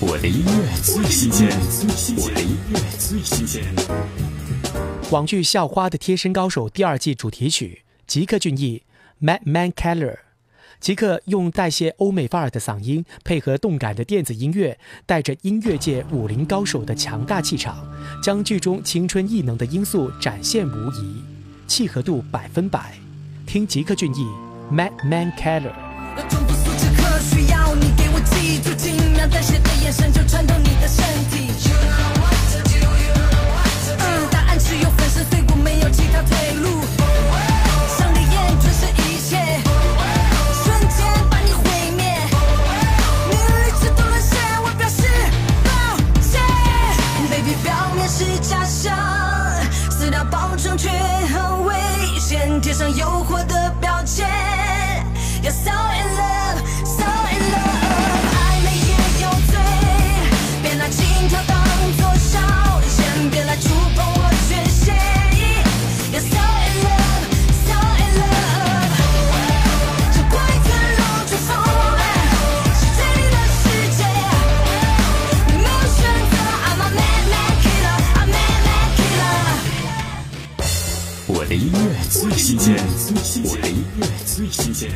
我的音乐最新鲜，我的音乐最新鲜。网剧《校花》的贴身高手第二季主题曲，吉克隽逸 Madman Keller）。吉克用带些欧美范儿的嗓音，配合动感的电子音乐，带着音乐界武林高手的强大气场，将剧中青春异能的因素展现无疑，契合度百分百。听吉克隽逸 Madman Keller 面是假象，撕掉包装却很危险，贴上诱惑的的音乐最新鲜，我的音乐最新鲜。